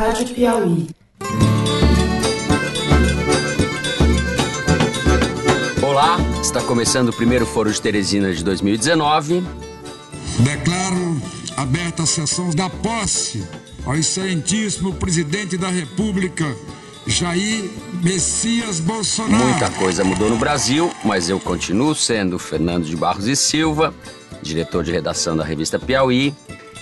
Rádio Piauí. Olá, está começando o primeiro Foro de Teresina de 2019. Declaro aberta a sessão da posse ao excelentíssimo presidente da República, Jair Messias Bolsonaro. Muita coisa mudou no Brasil, mas eu continuo sendo Fernando de Barros e Silva, diretor de redação da revista Piauí.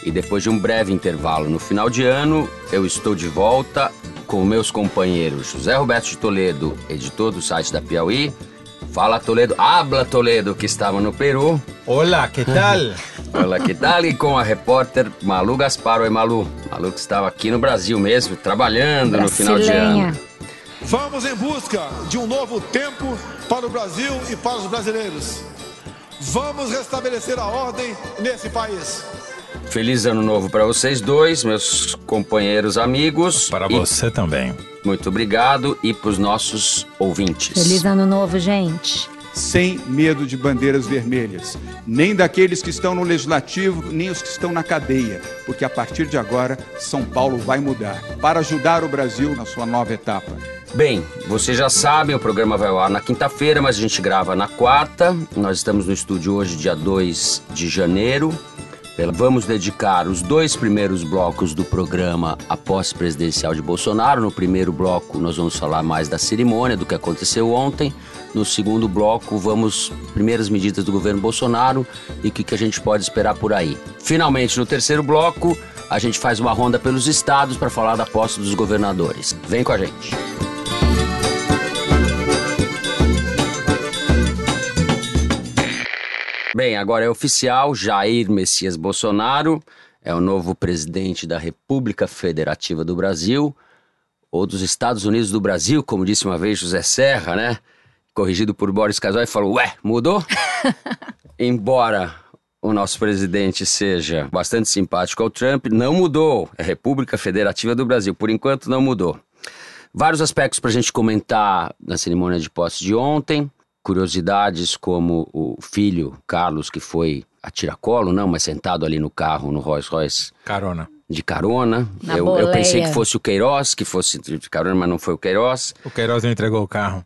E depois de um breve intervalo no final de ano, eu estou de volta com meus companheiros José Roberto de Toledo, editor do site da Piauí. Fala Toledo, habla Toledo, que estava no Peru. Olá, que tal? Olá, que tal? E com a repórter Malu Gaspar. Oi, Malu. Malu que estava aqui no Brasil mesmo, trabalhando no final de ano. Vamos em busca de um novo tempo para o Brasil e para os brasileiros. Vamos restabelecer a ordem nesse país. Feliz ano novo para vocês dois, meus companheiros amigos. Para E você também. Muito obrigado e para os nossos ouvintes. Feliz ano novo, gente. sem medo de bandeiras vermelhas, nem daqueles que estão no legislativo, nem os que estão na cadeia, porque a partir de agora São Paulo vai mudar para ajudar o Brasil na sua nova etapa. Bem, vocês já sabem, o programa vai ao ar na quinta-feira, mas a gente grava na quarta. Nós estamos no estúdio hoje, dia 2 de janeiro. Vamos dedicar os dois primeiros blocos do programa à posse presidencial de Bolsonaro. No primeiro bloco, nós vamos falar mais da cerimônia, do que aconteceu ontem. No segundo bloco, vamos primeiras medidas do governo Bolsonaro e o que, que a gente pode esperar por aí. Finalmente, no terceiro bloco, a gente faz uma ronda pelos estados para falar da posse dos governadores. Vem com a gente. Bem, agora é oficial, Jair Messias Bolsonaro é o novo presidente da República Federativa do Brasil, ou dos Estados Unidos do Brasil, como disse uma vez José Serra, né? Corrigido por Boris Casoy, falou, ué, mudou? Embora o nosso presidente seja bastante simpático ao Trump, não mudou. É República Federativa do Brasil, por enquanto não mudou. Vários aspectos para a gente comentar na cerimônia de posse de ontem curiosidades como o filho Carlos, que foi a tiracolo, não, mas sentado ali no carro, no Rolls Royce, Carona. de carona. Na Eu, eu pensei que fosse o Queiroz, que fosse de carona, mas não foi o Queiroz. O Queiroz não entregou o carro.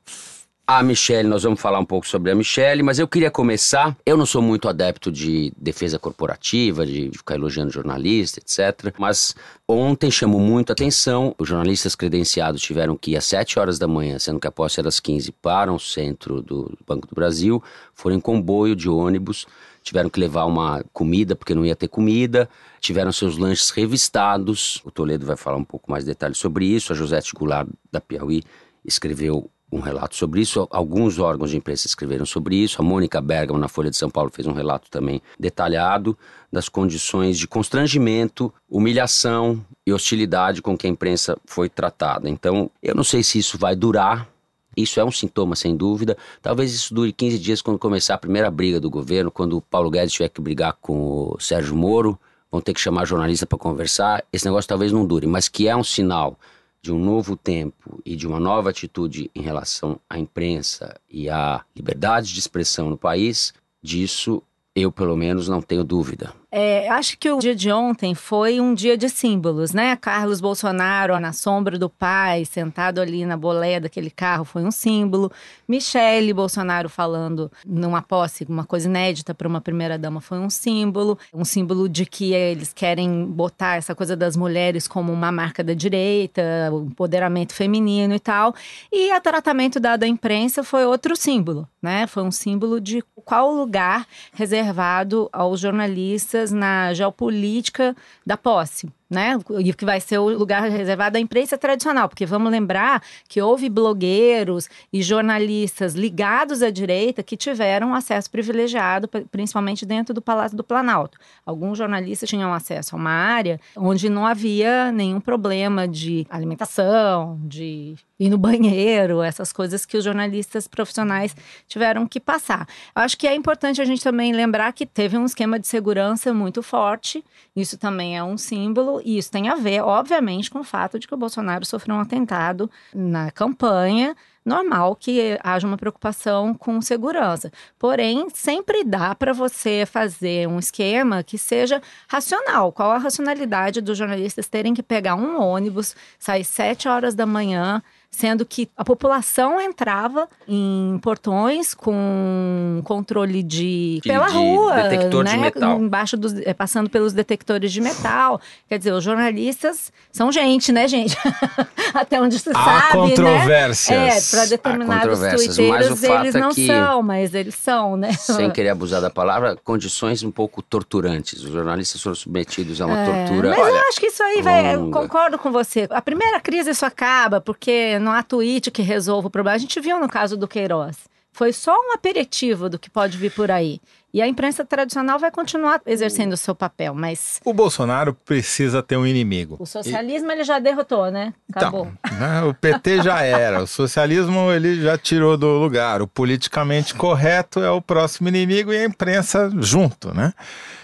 A Michelle, nós vamos falar um pouco sobre a Michelle, mas eu queria começar. Eu não sou muito adepto de defesa corporativa, de ficar elogiando jornalista, etc. Mas ontem chamou muito a atenção. Os jornalistas credenciados tiveram que ir às 7 horas da manhã, sendo que a posse era às 15, para o centro do Banco do Brasil. Foram em comboio de ônibus, tiveram que levar uma comida, porque não ia ter comida. Tiveram seus lanches revistados. O Toledo vai falar um pouco mais de detalhes sobre isso. A Josete Goulart, da Piauí, escreveu um relato sobre isso. Alguns órgãos de imprensa escreveram sobre isso. A Mônica Bergamo, na Folha de São Paulo, fez um relato também detalhado das condições de constrangimento, humilhação e hostilidade com que a imprensa foi tratada. Então, eu não sei se isso vai durar. Isso é um sintoma, sem dúvida. Talvez isso dure 15 dias quando começar a primeira briga do governo, quando o Paulo Guedes tiver que brigar com o Sérgio Moro, vão ter que chamar jornalista para conversar. Esse negócio talvez não dure, mas que é um sinal de um novo tempo e de uma nova atitude em relação à imprensa e à liberdade de expressão no país, disso eu, pelo menos, não tenho dúvida. É, acho que o dia de ontem foi um dia de símbolos, né? Carlos Bolsonaro na sombra do pai, sentado ali na boleia daquele carro, foi um símbolo. Michele Bolsonaro falando numa posse, uma coisa inédita para uma primeira-dama, foi um símbolo. Um símbolo de que eles querem botar essa coisa das mulheres como uma marca da direita, o empoderamento feminino e tal. E o tratamento dado à imprensa foi outro símbolo, né? Foi um símbolo de qual lugar reservado aos jornalistas na geopolítica da posse. Né? E que vai ser o lugar reservado à imprensa tradicional, porque vamos lembrar que houve blogueiros e jornalistas ligados à direita que tiveram acesso privilegiado, principalmente dentro do Palácio do Planalto. Alguns jornalistas tinham acesso a uma área onde não havia nenhum problema de alimentação, de ir no banheiro, essas coisas que os jornalistas profissionais tiveram que passar. Acho que é importante a gente também lembrar que teve um esquema de segurança muito forte, isso também é um símbolo, e isso tem a ver, obviamente, com o fato de que o Bolsonaro sofreu um atentado na campanha, normal que haja uma preocupação com segurança. Porém, sempre dá para você fazer um esquema que seja racional. Qual a racionalidade dos jornalistas terem que pegar um ônibus, sair sete horas da manhã, sendo que a população entrava em portões com controle de, De- pela de rua, detector de né? metal. Embaixo dos, eh, passando pelos detectores de metal. Quer dizer, os jornalistas são gente, né, gente? Até onde se Há sabe, controvérsias. né? É, para determinados fato eles é não que- são, mas eles são, né? Sem querer abusar da palavra, condições um pouco torturantes. Os jornalistas foram submetidos a uma É, tortura. Mas eu acho que isso aí vai. Concordo com você. A primeira crise isso acaba, porque não há tweet que resolva o problema. A gente viu no caso do Queiroz. Foi só um aperitivo do que pode vir por aí. E a imprensa tradicional vai continuar exercendo o seu papel, mas O Bolsonaro precisa ter um inimigo. o socialismo ele já derrotou, né? Acabou. Então, né, o PT já era, o socialismo ele já tirou do lugar, o politicamente correto é o próximo inimigo e a imprensa junto, né?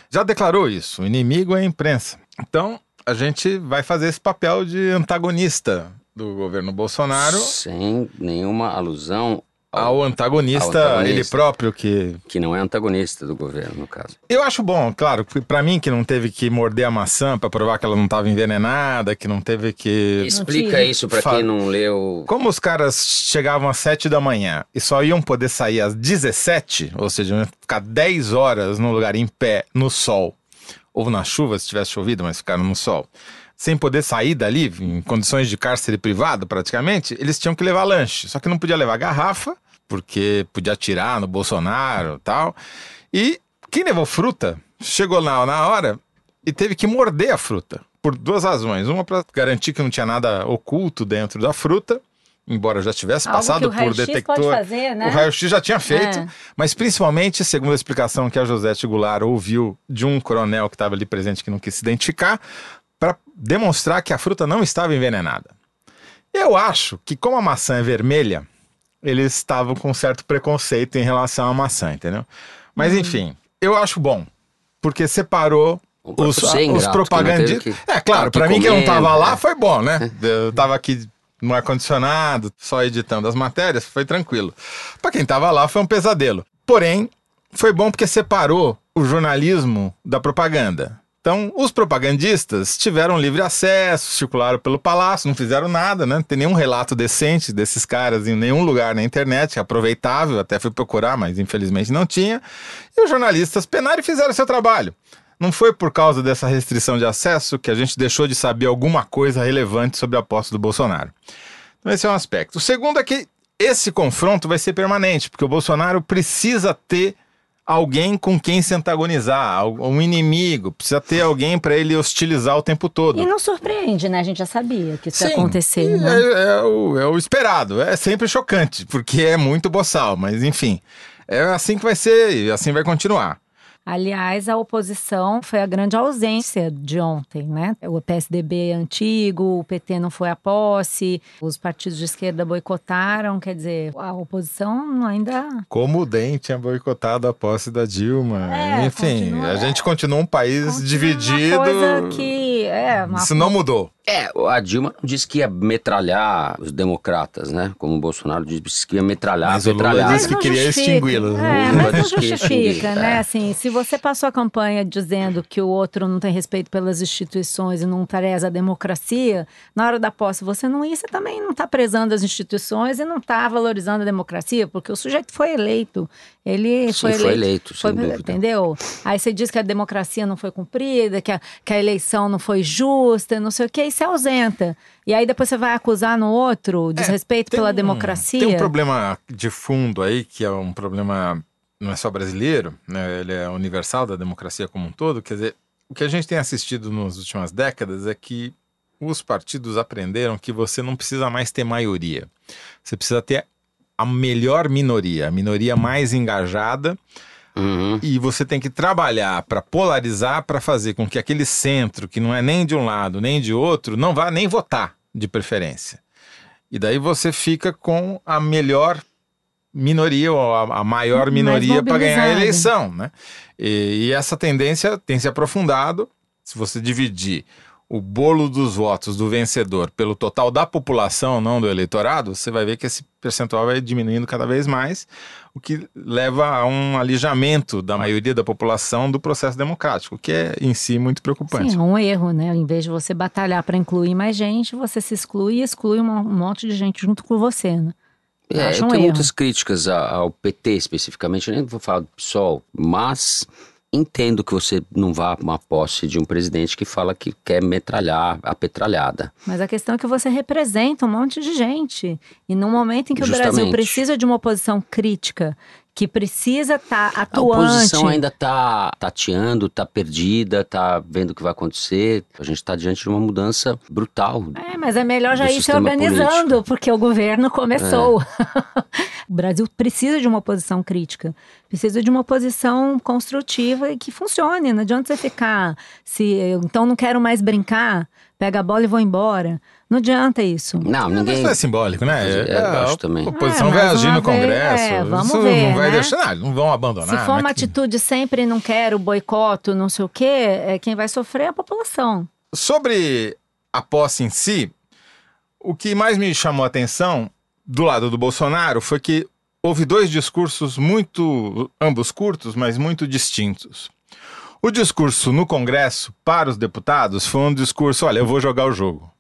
Já declarou isso, o inimigo é a imprensa. Então, a gente vai fazer esse papel de antagonista do governo Bolsonaro Sem nenhuma alusão ao antagonista, Ao antagonista. ele próprio que que não é antagonista do governo, no caso. Eu acho bom, claro, pra mim que não teve que morder a maçã pra provar que ela não estava envenenada, que não teve que Explica isso para Fa- quem não leu. Como os caras chegavam às 7 da manhã e só iam poder sair às 17, ou seja, iam ficar 10 horas no lugar em pé, no sol, ou na chuva, se tivesse chovido, mas ficaram no sol, sem poder sair dali, em condições de cárcere privado praticamente, eles tinham que levar lanche. Só que não podia levar garrafa, porque podia atirar no Bolsonaro e tal. E quem levou fruta chegou lá na hora e teve que morder a fruta. Por duas razões. Uma para garantir que não tinha nada oculto dentro da fruta, embora já tivesse Algo passado por detector. fazer, né? O raio-x já tinha feito, É. mas principalmente, segundo a explicação que a Josete Goulart ouviu de um coronel que estava ali presente que não quis se identificar, para demonstrar que a fruta não estava envenenada. Eu acho que, como a maçã é vermelha, eles estavam com certo preconceito em relação à maçã, entendeu? Mas Uhum. enfim, eu acho bom, porque separou os, os não propagandistas. que- É claro, que para mim que não tava lá é. foi bom, né? Eu tava aqui no ar-condicionado, só editando as matérias, foi tranquilo. Para quem tava lá foi um pesadelo. Porém, foi bom porque separou o jornalismo da propaganda. Então, os propagandistas tiveram livre acesso, circularam pelo palácio, não fizeram nada, né? Não tem nenhum relato decente desses caras em nenhum lugar na internet, aproveitável, até fui procurar, mas infelizmente não tinha. E os jornalistas penaram e fizeram seu trabalho. Não foi por causa dessa restrição de acesso que a gente deixou de saber alguma coisa relevante sobre a posse do Bolsonaro. Então, esse é um aspecto. O segundo é que esse confronto vai ser permanente, porque o Bolsonaro precisa ter alguém com quem se antagonizar, um inimigo, precisa ter alguém para ele hostilizar o tempo todo. E não surpreende, né? A gente já sabia que isso ia Sim, acontecer, e né? É, é o, é o esperado. É sempre chocante, porque é muito boçal, mas enfim. É assim que vai ser e assim vai continuar. Aliás, a oposição foi a grande ausência de ontem, né? O PSDB é antigo, o PT não foi à posse, os partidos de esquerda boicotaram, quer dizer, a oposição ainda. Como o DEM tinha boicotado a posse da Dilma. É, Enfim, continua- a gente continua um país continua dividido. Uma coisa que é uma Isso não mudou. É, a Dilma não disse que ia metralhar os democratas, né? Como o Bolsonaro disse que ia metralhar, Mas o Lula metralhar. disse que queria extingui-los. É, mas não disse que ia justifica, extinguir, né? é. Assim, se você passou a campanha dizendo que o outro não tem respeito pelas instituições e não preza a democracia, na hora da posse você não ia, você também não está prezando as instituições e não está valorizando a democracia, porque o sujeito foi eleito. Ele Sim, foi eleito. foi eleito, sem foi- dúvida. Entendeu? Aí você diz que a democracia não foi cumprida, que a, que a eleição não foi justa, não sei o que, e se ausenta. E aí depois você vai acusar no outro desrespeito Tem pela um- democracia. Tem um problema de fundo aí, que é um problema não é só brasileiro, né? ele é universal da democracia como um todo. Quer dizer, o que a gente tem assistido nas últimas décadas é que os partidos aprenderam que você não precisa mais ter maioria. Você precisa ter a melhor minoria, a minoria mais engajada, Uhum. e você tem que trabalhar para polarizar, para fazer com que aquele centro, que não é nem de um lado nem de outro, não vá nem votar de preferência. E daí você fica com a melhor minoria, ou a, a maior minoria para ganhar a eleição. Né? E, e essa tendência tem se aprofundado. Se você dividir o bolo dos votos do vencedor pelo total da população, não do eleitorado, você vai ver que esse percentual vai diminuindo cada vez mais, o que leva a um alijamento da maioria da população do processo democrático, que é em si muito preocupante. Sim, é um erro, né? Em vez de você batalhar para incluir mais gente, você se exclui e exclui um monte de gente junto com você, né? É, Acho eu um tenho erro. muitas críticas ao PT especificamente, eu nem vou falar do PSOL, mas entendo que você não vá para uma posse de um presidente que fala que quer metralhar a petralhada. Mas a questão é que você representa um monte de gente. E num momento em que o Brasil Justamente. precisa de uma oposição crítica, que precisa estar A atuante. oposição ainda está tateando, está perdida, está vendo o que vai acontecer. A gente está diante de uma mudança brutal. É, mas é melhor já ir se organizando, político. É. porque o governo começou. o Brasil precisa de uma oposição crítica, precisa de uma oposição construtiva e que funcione. Não adianta você ficar, se então não quero mais brincar, pega a bola e vou embora. Não adianta isso. Não, Mas ninguém. não é simbólico, né? É, eu a acho também. A oposição É, vai agir no Congresso. é, vamos isso ver, não vai né? deixar. Não, não vão abandonar. Se for é uma que- atitude sempre não quero, boicoto, não sei o quê, é quem vai sofrer é a população. Sobre a posse em si, o que mais me chamou a atenção do lado do Bolsonaro foi que houve dois discursos muito, ambos curtos, mas muito distintos. O discurso no Congresso para os deputados foi um discurso: olha, eu vou jogar o jogo.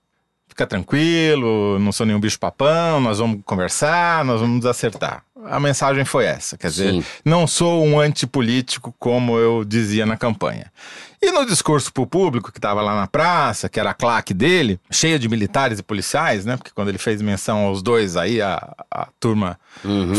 Fica tranquilo, não sou nenhum bicho-papão, nós vamos conversar, nós vamos acertar. A mensagem foi essa, quer dizer, Sim. não sou um antipolítico como eu dizia na campanha. E no discurso para o público que estava lá na praça, que era a claque dele, cheia de militares e policiais, né? Porque quando ele fez menção aos dois aí, a, a turma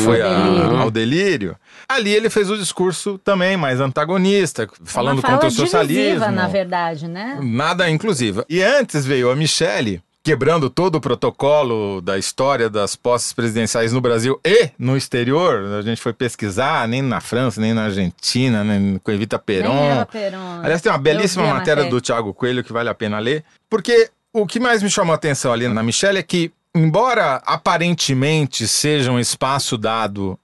foi Ao a- delírio. ao delírio. Ali ele fez o discurso também mais antagonista, falando uma fala contra o socialismo. divisiva, na verdade, né? Nada inclusiva. E antes veio a Michelle, quebrando todo o protocolo da história das posses presidenciais no Brasil e no exterior. A gente foi pesquisar, nem na França, nem na Argentina, nem com Evita Peron. Nem ela, Peron. Aliás, tem uma belíssima matéria matéria. do Tiago Coelho que vale a pena ler, porque o que mais me chamou a atenção ali na Michelle é que, embora aparentemente seja um espaço dado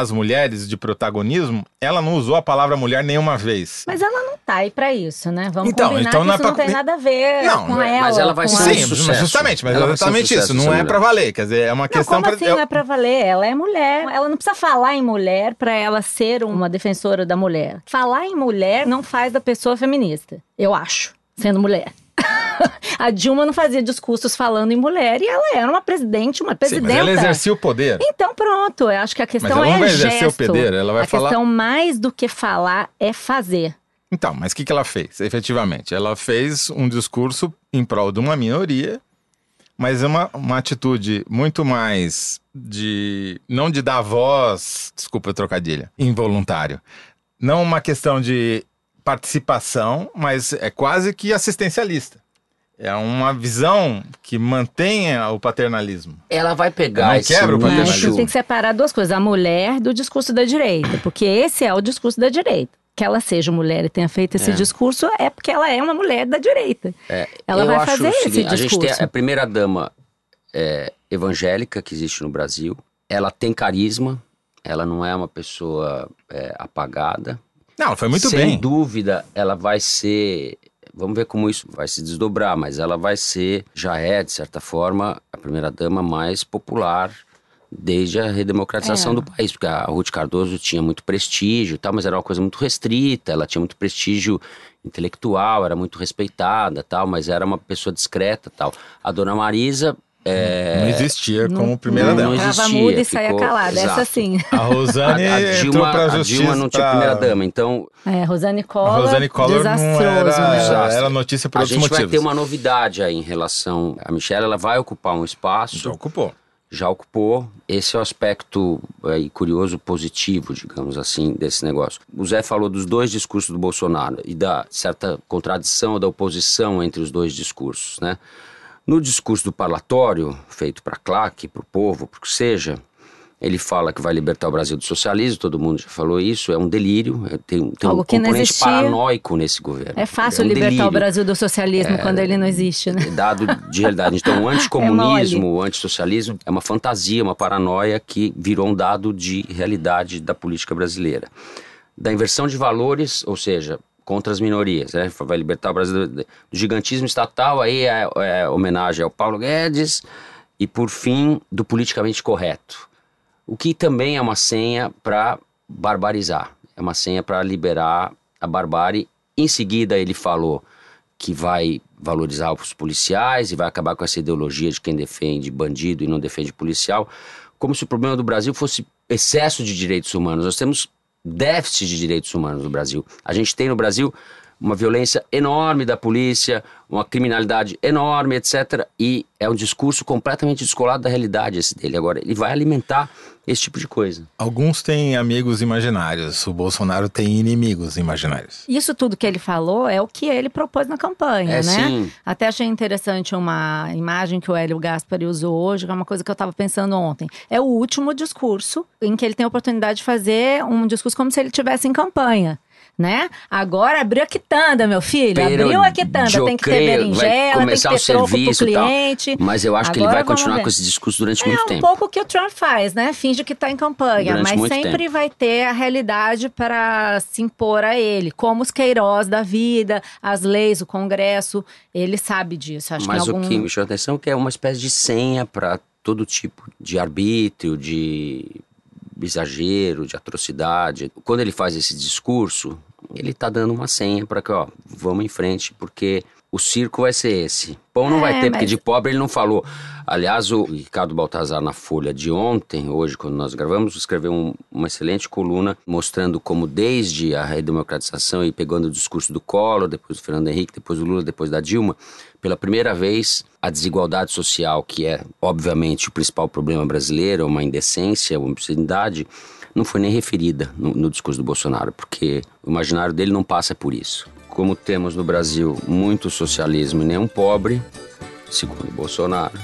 às mulheres de protagonismo, ela não usou a palavra mulher nenhuma vez. Mas ela não tá aí pra isso, né? Vamos Então, combinar então que não é isso não pra- tem nada a ver Não, com mas ela. ela vai ser a- Sim, sucesso. mas justamente, mas Ela ser um exatamente sucesso, isso. Não é mulher. pra valer, quer dizer, é uma Não, questão como pra- assim não é pra valer? Ela é mulher. Ela não precisa falar em mulher pra ela ser uma defensora da mulher. Falar em mulher não faz da pessoa feminista, eu acho, sendo mulher. a Dilma não fazia discursos falando em mulher e ela era uma presidente, uma Sim, presidenta. mas ela exercia o poder. Então pronto, eu acho que a questão ela não é vai exercer o gesto. poder, ela vai a falar- questão mais do que falar é fazer. Então, mas o que, que ela fez? Efetivamente, ela fez um discurso em prol de uma minoria, mas é uma, uma atitude muito mais de. não de dar voz, desculpa o trocadilho, involuntário. Não uma questão de participação, mas é quase que assistencialista. É uma visão que mantenha o paternalismo. Ela vai pegar Não esse quebra o Mas paternalismo. você tem que separar duas coisas: a mulher do discurso da direita, porque esse é o discurso da direita. Que ela seja mulher e tenha feito esse É. discurso é porque ela é uma mulher da direita. ela Eu vai acho fazer o esse seguinte, A gente discurso. tem a primeira dama é, evangélica que existe no Brasil. Ela tem carisma. Ela não é uma pessoa é, apagada. Não, ela foi muito Sem bem. dúvida, ela vai ser. Vamos ver como isso vai se desdobrar, mas ela vai ser, já é, de certa forma, a primeira-dama mais popular desde a redemocratização É. do país. Porque a Ruth Cardoso tinha muito prestígio tal, mas era uma coisa muito restrita, ela tinha muito prestígio intelectual, era muito respeitada tal, mas era uma pessoa discreta tal. A dona Marisa. É, Não existia Não- como primeira não, dama. não existia, muda e saía ficou- calada. exato. Essa sim. A Rosane a, a entrou Dilma, a justiça. Dilma não tinha pra- primeira-dama, então É, Rosane A Collor, Rosane Collor não desastroso, era, né? Era notícia por a outros gente vai motivos. ter uma novidade aí em relação. A Michelle ela vai ocupar um espaço, Já ocupou. já ocupou. Esse é o aspecto aí, curioso, positivo, digamos assim, desse negócio. O Zé falou dos dois discursos do Bolsonaro e da certa contradição da oposição entre os dois discursos, né? No discurso do parlatório, feito para a claque, para o povo, para o que seja, ele fala que vai libertar o Brasil do socialismo, todo mundo já falou isso, é um delírio, é- tem, tem um Algo não componente paranoico nesse governo. É fácil um libertar delírio. o Brasil do socialismo quando ele não existe, né? É dado de realidade. Então, o anticomunismo, o antissocialismo é uma fantasia, uma paranoia que virou um dado de realidade da política brasileira. Da inversão de valores, ou seja, contra as minorias, né? Vai libertar o Brasil do, gigantismo estatal, aí é, é homenagem ao Paulo Guedes e por fim do politicamente correto. O que também é uma senha para barbarizar, é uma senha para liberar a barbárie. Em seguida ele falou que vai valorizar os policiais e vai acabar com essa ideologia de quem defende bandido e não defende policial, como se o problema do Brasil fosse excesso de direitos humanos. Nós temos déficit de direitos humanos no Brasil. A gente tem no Brasil uma violência enorme da polícia, uma criminalidade enorme, etc. E é um discurso completamente descolado da realidade esse dele. Agora, ele vai alimentar esse tipo de coisa. Alguns têm amigos imaginários, o Bolsonaro tem inimigos imaginários. Isso tudo que ele falou é o que ele propôs na campanha, É, né? sim. Até achei interessante uma imagem que o Hélio Gaspari usou hoje, que é uma coisa que eu estava pensando ontem. É o último discurso em que ele tem a oportunidade de fazer um discurso como se ele estivesse em campanha. Né? Agora abriu a quitanda, meu filho. Pero abriu a quitanda. Tem que ter berinjela, tem que ter o troco pro tal. cliente. Mas eu acho que ele Agora vai continuar ver. com esse discurso durante É muito um tempo. pouco o que o Trump faz, né? Finge que está em campanha, Durante mas sempre tempo. vai ter a realidade para se impor a ele, como os Queiroz da vida, as leis, o Congresso, ele sabe disso. Acho Mas que algum... o que me chama atenção é que é uma espécie de senha para todo tipo de arbítrio, de exagero, de atrocidade. Quando ele faz esse discurso, ele está dando uma senha para que, ó, vamos em frente, porque o circo vai ser esse. Pão não É, vai ter, porque mas- de pobre ele não falou. Aliás, o Ricardo Baltazar, na Folha de ontem, hoje, quando nós gravamos, escreveu um- uma excelente coluna mostrando como, desde a redemocratização e pegando o discurso do Collor, depois do Fernando Henrique, depois do Lula, depois da Dilma, pela primeira vez, a desigualdade social, que é, obviamente, o principal problema brasileiro, uma indecência, uma obscenidade, não foi nem referida no, no discurso do Bolsonaro, porque o imaginário dele não passa por isso. Como temos no Brasil muito socialismo e nenhum pobre, segundo Bolsonaro,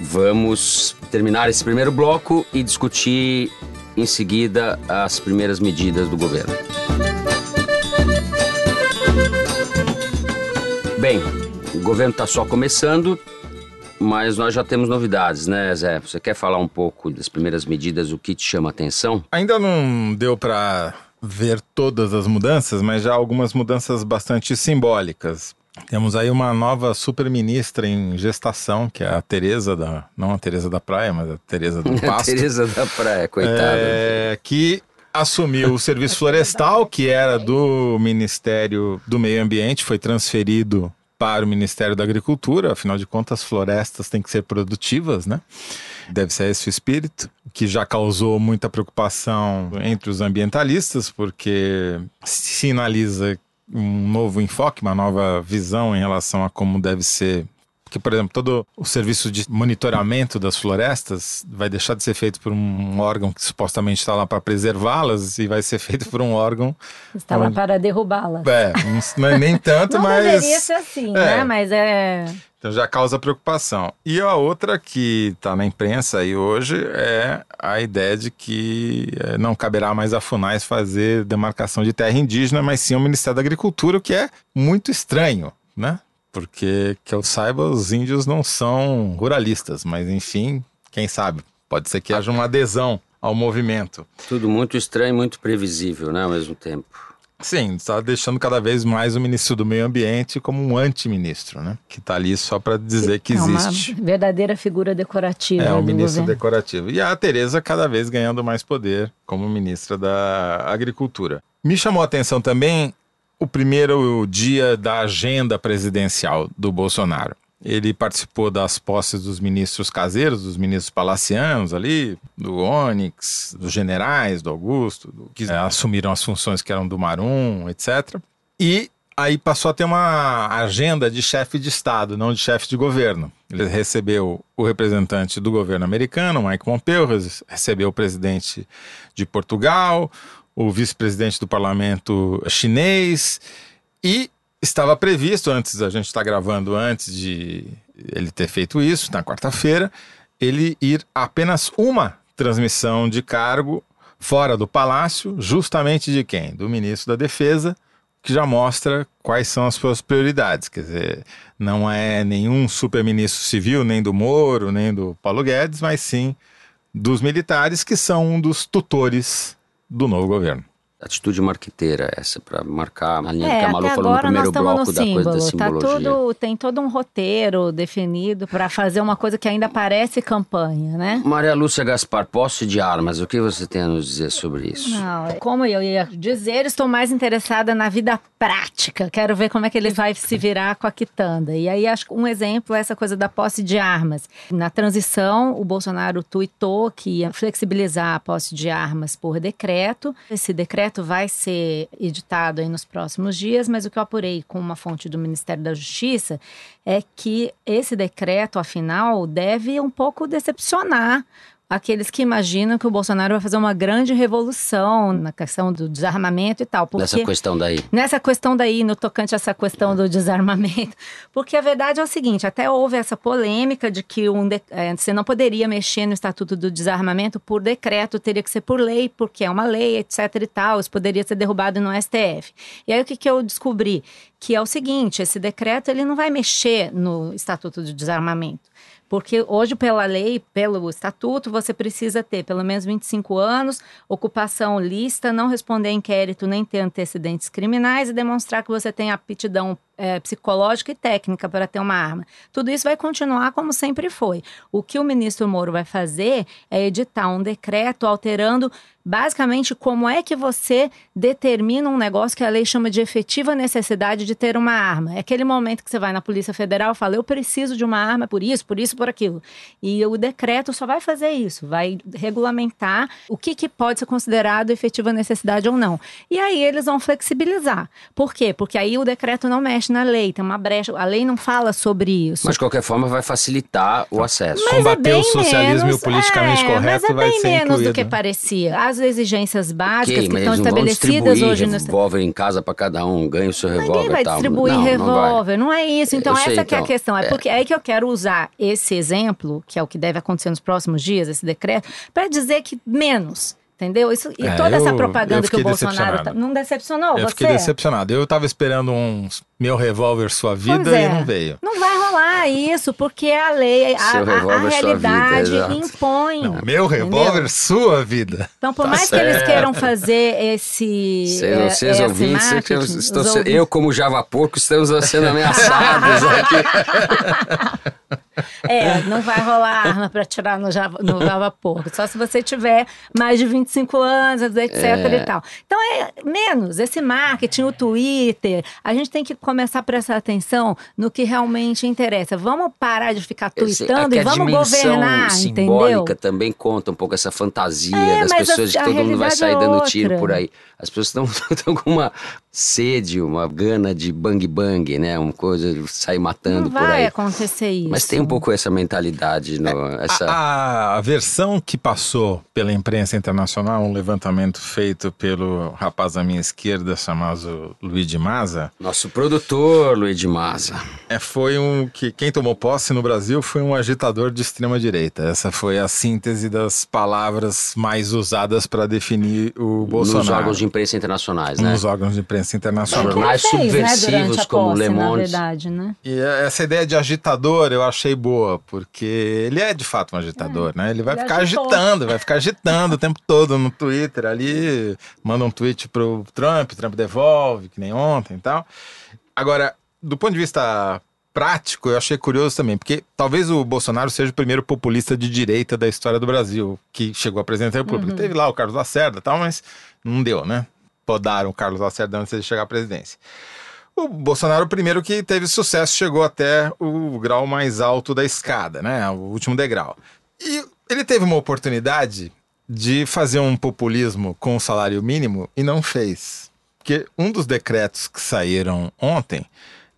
vamos terminar esse primeiro bloco e discutir em seguida as primeiras medidas do governo. Bem, o governo está só começando, mas nós já temos novidades, né, Zé? Você quer falar um pouco das primeiras medidas, o que te chama a atenção? Ainda não deu para ver todas as mudanças, mas já algumas mudanças bastante simbólicas. Temos aí uma nova super-ministra em gestação, que é a Tereza da. Não a Tereza da Praia, mas a Tereza do Pasto. Tereza da Praia, coitada. É, que assumiu o serviço florestal, que era do Ministério do Meio Ambiente, foi transferido para o Ministério da Agricultura, afinal de contas, florestas têm que ser produtivas, né? Deve ser esse o espírito, que já causou muita preocupação entre os ambientalistas, porque sinaliza um novo enfoque, uma nova visão em relação a como deve ser porque, por exemplo, todo o serviço de monitoramento das florestas vai deixar de ser feito por um órgão que supostamente está lá para preservá-las e vai ser feito por um órgão. Está lá onde- para derrubá-la. É, não- não é nem tanto, Não mas. deveria ser assim, É. né? Mas é... Então já causa preocupação. E a outra que está na imprensa aí hoje é a ideia de que eh, não caberá mais a FUNAIS fazer demarcação de terra indígena, mas sim o Ministério da Agricultura, o que é muito estranho, né? Porque, que eu saiba, os índios não são ruralistas, mas enfim, quem sabe, pode ser que haja uma adesão ao movimento. Tudo muito estranho e muito previsível, né, ao mesmo tempo. Sim, está deixando cada vez mais o ministro do Meio Ambiente como um antiministro, né? Que está ali só para dizer que é uma existe. verdadeira figura decorativa É, o ministro governo. decorativo. E a Tereza cada vez ganhando mais poder como ministra da Agricultura. Me chamou a atenção também o primeiro dia da agenda presidencial do Bolsonaro. Ele participou das posses dos ministros caseiros, dos ministros palacianos ali, do Onyx, dos generais, do Augusto, do- que eh, assumiram as funções que eram do Marum, etc. E aí passou a ter uma agenda de chefe de Estado, não de chefe de governo. Ele recebeu o representante do governo americano, Mike Pompeo, recebeu o presidente de Portugal, o vice-presidente do parlamento chinês e estava previsto, antes, a gente está gravando antes de ele ter feito isso, na quarta-feira, ele ir apenas uma transmissão de cargo fora do palácio, justamente de quem? Do ministro da Defesa, que já mostra quais são as suas prioridades. Quer dizer, não é nenhum super-ministro civil, nem do Moro, nem do Paulo Guedes, mas sim dos militares, que são um dos tutores do novo governo. Atitude marqueteira essa, para marcar a linha É, que a Malu falou no primeiro estamos no bloco da coisa da símbolo. Tá simbologia. tudo, tem todo um roteiro definido para fazer uma coisa que ainda parece campanha, né? Maria Lúcia Gaspar, posse de armas, o que você tem a nos dizer sobre isso? Não, é- como eu ia dizer, estou mais interessada na vida prática. Quero ver como é que ele vai se virar com a quitanda. E aí, acho que um exemplo é essa coisa da posse de armas. Na transição, o Bolsonaro tuitou que ia flexibilizar a posse de armas por decreto. Esse decreto vai ser editado aí nos próximos dias, mas o que eu apurei com uma fonte do Ministério da Justiça é que esse decreto, afinal, deve um pouco decepcionar aqueles que imaginam que o Bolsonaro vai fazer uma grande revolução na questão do desarmamento e tal. Nessa questão daí. Nessa questão daí, no tocante a essa questão do desarmamento. Porque a verdade é o seguinte: até houve essa polêmica de que um de- eh, você não poderia mexer no Estatuto do Desarmamento por decreto, teria que ser por lei, porque é uma lei, etc e tal. Isso poderia ser derrubado no STF. E aí o que, que eu descobri? Que é o seguinte: esse decreto ele não vai mexer no Estatuto do Desarmamento. Porque hoje, pela lei, pelo estatuto, você precisa ter pelo menos 25 anos, ocupação lista, não responder inquérito nem ter antecedentes criminais e demonstrar que você tem aptidão eh, psicológica e técnica para ter uma arma. Tudo isso vai continuar como sempre foi. O que o ministro Moro vai fazer é editar um decreto alterando basicamente como é que você determina um negócio que a lei chama de efetiva necessidade de ter uma arma. É aquele momento que você vai na Polícia Federal e fala: eu preciso de uma arma por isso, por isso, por aquilo. E o decreto só vai fazer isso, vai regulamentar o que, que pode ser considerado efetiva necessidade ou não. E aí eles vão flexibilizar. Por quê? Porque aí o decreto não mexe na lei, tem uma brecha, a lei não fala sobre isso. Mas de qualquer forma vai facilitar o acesso. Mas Combater é bem o socialismo e o politicamente é, correto mas é vai bem ser menos do incluído. que parecia. As exigências básicas Ok, que estão não estabelecidas distribuir hoje no revólver em casa para cada um, ganha o seu revólver Ninguém vai tal. distribuir não, não vai. revólver, não, é isso. Então, Eu sei, essa que é a então. questão. É, É. porque é aí que eu quero usar esse exemplo, que é o que deve acontecer nos próximos dias, esse decreto, para dizer que menos. Entendeu? Isso, e É, toda essa eu- propaganda eu que o Bolsonaro. Tá, não decepcionou Eu você? fiquei decepcionado. Eu tava esperando um meu revólver sua vida é. e não veio. Não vai rolar isso, porque a lei, a, a- a vida, realidade exato. impõe. Não, meu entendeu? revólver, sua vida. Então, por Tá mais que eles certo. queiram fazer esse. Vocês, é, vocês esse ouvintes, é os se- ouvintes- eu, como Java Porco, estamos sendo ameaçados aqui. É, não vai rolar arma para tirar no Java, no Java Porco. Só se você tiver mais de 25 anos, etc É. e tal. Então é menos esse marketing, o Twitter. A gente tem que começar a prestar atenção no que realmente interessa. Vamos parar de ficar tweetando É e que a vamos dimensão governar, simbólica entendeu? também conta um pouco essa fantasia É, das pessoas a- de que todo mundo vai realidade sair é dando tiro por aí. As pessoas estão, com uma sede, uma gana de bang bang, né? Uma coisa de sair matando Não por vai aí. acontecer isso. Mas tem um pouco essa mentalidade, no, essa... A, a versão que passou pela imprensa internacional, um levantamento feito pelo rapaz à minha esquerda, chamado Luiz de Maza, Nosso produtor, Luiz de Maza. é, foi um que quem tomou posse no Brasil foi um agitador de extrema direita. Essa foi a síntese das palavras mais usadas para definir o Bolsonaro. Nos órgãos de imprensa internacionais, né? Nos órgãos de imprensa É ele jornais fez, né, subversivos a como posse, Le na Monde. verdade, né? E essa ideia de agitador eu achei boa, porque ele é de fato um agitador, né? Ele vai ele ficar agitou. agitando, vai ficar agitando o tempo todo no Twitter ali, manda um tweet pro Trump, Trump devolve, que nem ontem e tal. Agora, do ponto de vista prático, eu achei curioso também, porque talvez o Bolsonaro seja o primeiro populista de direita da história do Brasil que chegou a presidente da República. Teve lá o Carlos Lacerda e tal, mas não deu, né? Podaram o Carlos Lacerda antes de chegar à presidência. O Bolsonaro, o primeiro que teve sucesso, chegou até o grau mais alto da escada, né? O último degrau. E ele teve uma oportunidade de fazer um populismo com o salário mínimo e não fez. Porque um dos decretos que saíram ontem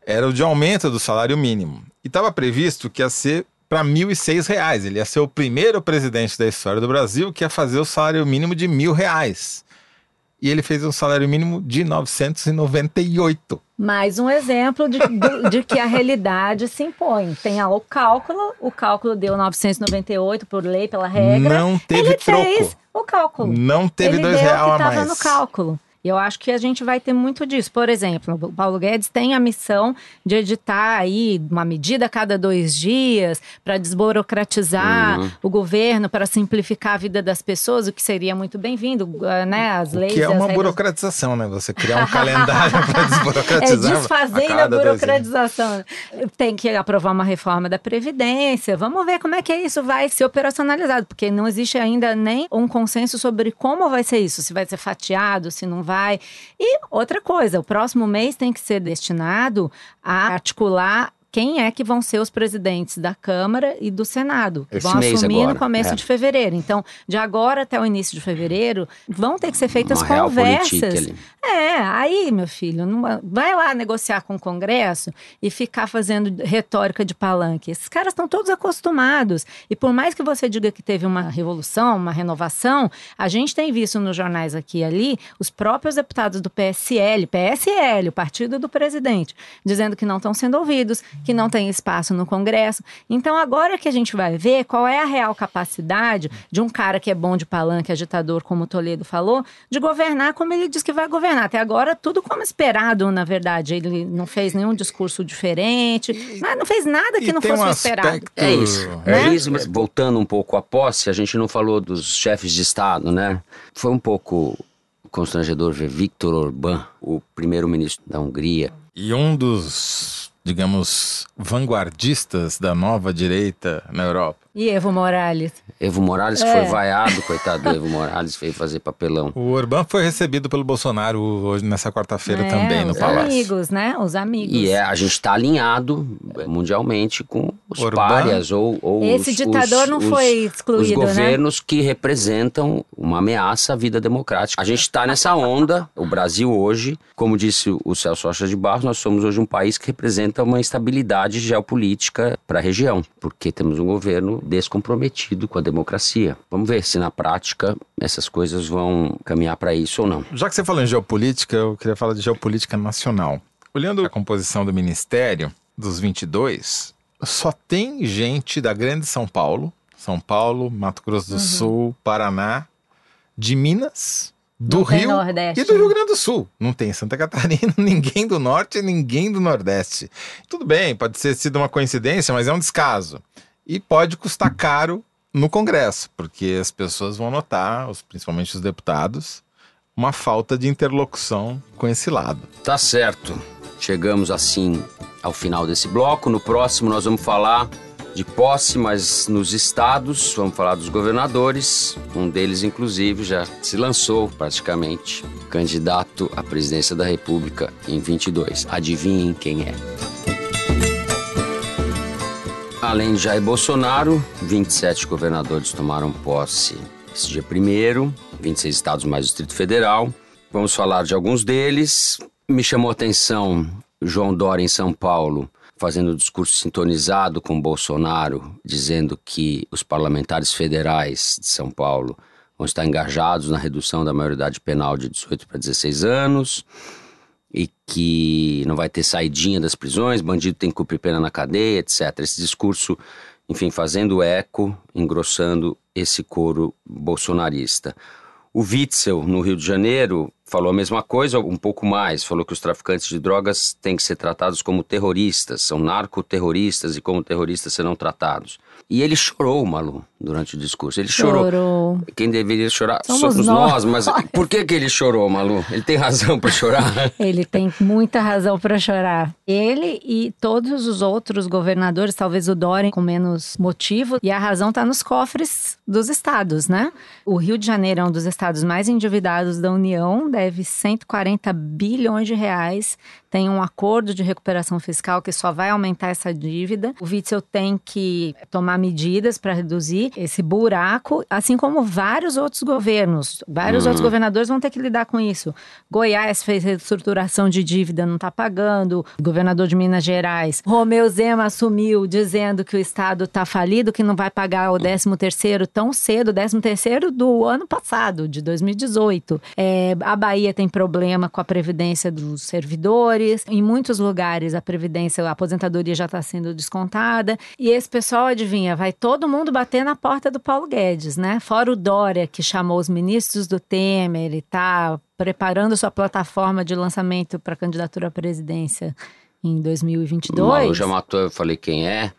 era o de aumento do salário mínimo. E estava previsto que ia ser para 1.006 reais. Ele ia ser o primeiro presidente da história do Brasil que ia fazer o salário mínimo de mil reais. E ele fez um salário mínimo de 998. Mais um exemplo de, do- de que a realidade se impõe. Tem o cálculo, o cálculo deu 998 por lei, pela regra. Não teve Ele troco. fez o cálculo. Não teve Ele dois real o a que estava mais. no cálculo. Eu acho que a gente vai ter muito disso. Por exemplo, o Paulo Guedes tem a missão de editar aí uma medida a cada dois dias para desburocratizar Uhum. o governo, para simplificar a vida das pessoas, o que seria muito bem-vindo, né? As leis. Que é uma regras- burocratização, né? Você criar um calendário para É desburocratizar. desfazendo a, anos. burocratização. Tem que aprovar uma reforma da Previdência. Vamos ver como é que isso vai ser operacionalizado, porque não existe ainda nem um consenso sobre como vai ser isso, se vai ser fatiado, se não vai. E outra coisa, o próximo mês tem que ser destinado a articular quem é que vão ser os presidentes da Câmara e do Senado, que Esse vão assumir agora, no começo é. de fevereiro. Então, de agora até o início de fevereiro, vão ter que ser feitas Uma conversas. É, aí, meu filho, vai- vai lá negociar com o Congresso e ficar fazendo retórica de palanque. Esses caras estão todos acostumados. E por mais que você diga que teve uma revolução, uma renovação, a gente tem visto nos jornais aqui e ali os próprios deputados do PSL, PSL, o partido do presidente, dizendo que não estão sendo ouvidos, que não tem espaço no Congresso. Então, agora que a gente vai ver qual é a real capacidade de um cara que é bom de palanque, agitador, como o Toledo falou, de governar como ele diz que vai governar. Até agora, tudo como esperado, na verdade. Ele não fez nenhum discurso diferente, mas não fez nada que E não fosse um esperado. aspecto- É isso. É É isso. Mas voltando um pouco à posse, a gente não falou dos chefes de Estado, né? Foi um pouco constrangedor ver Viktor Orbán, o primeiro-ministro da Hungria. E um dos, digamos, vanguardistas da nova direita na Europa. E Evo Morales? Evo Morales, que É. foi vaiado, coitado do Evo Morales, veio fazer papelão. O Orbán foi recebido pelo Bolsonaro hoje nessa quarta-feira É, também no os Palácio. amigos, né? Os amigos. E é, a gente está alinhado mundialmente com os Orbán. párias ou, ou Esse os, ditador os- não os- foi Os excluído, né? governos que representam uma ameaça à vida democrática. A gente está nessa onda, o Brasil hoje, como disse o Celso Rocha de Barros, nós somos hoje um país que representa uma instabilidade geopolítica para a região, porque temos um governo descomprometido com a democracia. Vamos ver se na prática essas coisas vão caminhar para isso ou não. Já que você falou em geopolítica, eu queria falar de geopolítica nacional. Olhando a composição do ministério, dos 22, só tem gente da Grande São Paulo, São Paulo, Mato Grosso do Uhum. Sul, Paraná, de Minas, do Não Rio Nordeste, e do? Rio Grande do Sul. Não tem Santa Catarina, ninguém do Norte e ninguém do Nordeste. Tudo bem, pode ter sido uma coincidência, mas é um descaso. E pode custar caro no Congresso, porque as pessoas vão notar, principalmente os deputados, uma falta de interlocução com esse lado. Tá certo. Chegamos assim ao final desse bloco. No próximo nós vamos falar de posse, mas nos estados, vamos falar dos governadores. Um deles, inclusive, já se lançou praticamente candidato à presidência da República em 22. Adivinhem quem é? Além de Jair Bolsonaro, 27 governadores tomaram posse esse dia primeiro, 26 estados mais o Distrito Federal. Vamos falar de alguns deles. Me chamou a atenção João Dória em São Paulo, fazendo um discurso sintonizado com Bolsonaro, dizendo que os parlamentares federais de São Paulo vão estar engajados na redução da maioridade penal de 18 para 16 anos e que não vai ter saidinha das prisões, bandido tem que cumprir pena na cadeia, etc. Esse discurso, enfim, fazendo eco, engrossando esse coro bolsonarista. O Witzel, no Rio de Janeiro, falou a mesma coisa, um pouco mais. Falou que os traficantes de drogas têm que ser tratados como terroristas, são narcoterroristas e como terroristas serão tratados. E ele chorou, Malu, durante o discurso. Ele chorou. Chorou. Quem deveria chorar Somos somos nós. nós, mas por que, que ele chorou, Malu? Ele tem razão para chorar. Ele tem muita razão para chorar. Ele e todos os outros governadores, talvez o Dória com menos motivo, e a razão está nos cofres dos estados, né? O Rio de Janeiro é um dos estados mais endividados da União, deve 140 bilhões de reais. Tem um acordo de recuperação fiscal que só vai aumentar essa dívida. O Witzel tem que tomar medidas para reduzir esse buraco, assim como vários outros governos. Vários outros governadores vão ter que lidar com isso. Goiás fez reestruturação de dívida, não está pagando. O governador de Minas Gerais, Romeu Zema, assumiu dizendo que o Estado está falido, que não vai pagar o 13 terceiro tão cedo, o 13 terceiro do ano passado, de 2018. É, a Bahia tem problema com a previdência dos servidores. Em muitos lugares, a previdência, a aposentadoria já está sendo descontada. E esse pessoal, adivinha, vai todo mundo bater na porta do Paulo Guedes, né? Fora o Dória, que chamou os ministros do Temer e tá preparando sua plataforma de lançamento para candidatura à presidência em 2022. O Malu já matou, eu falei quem é.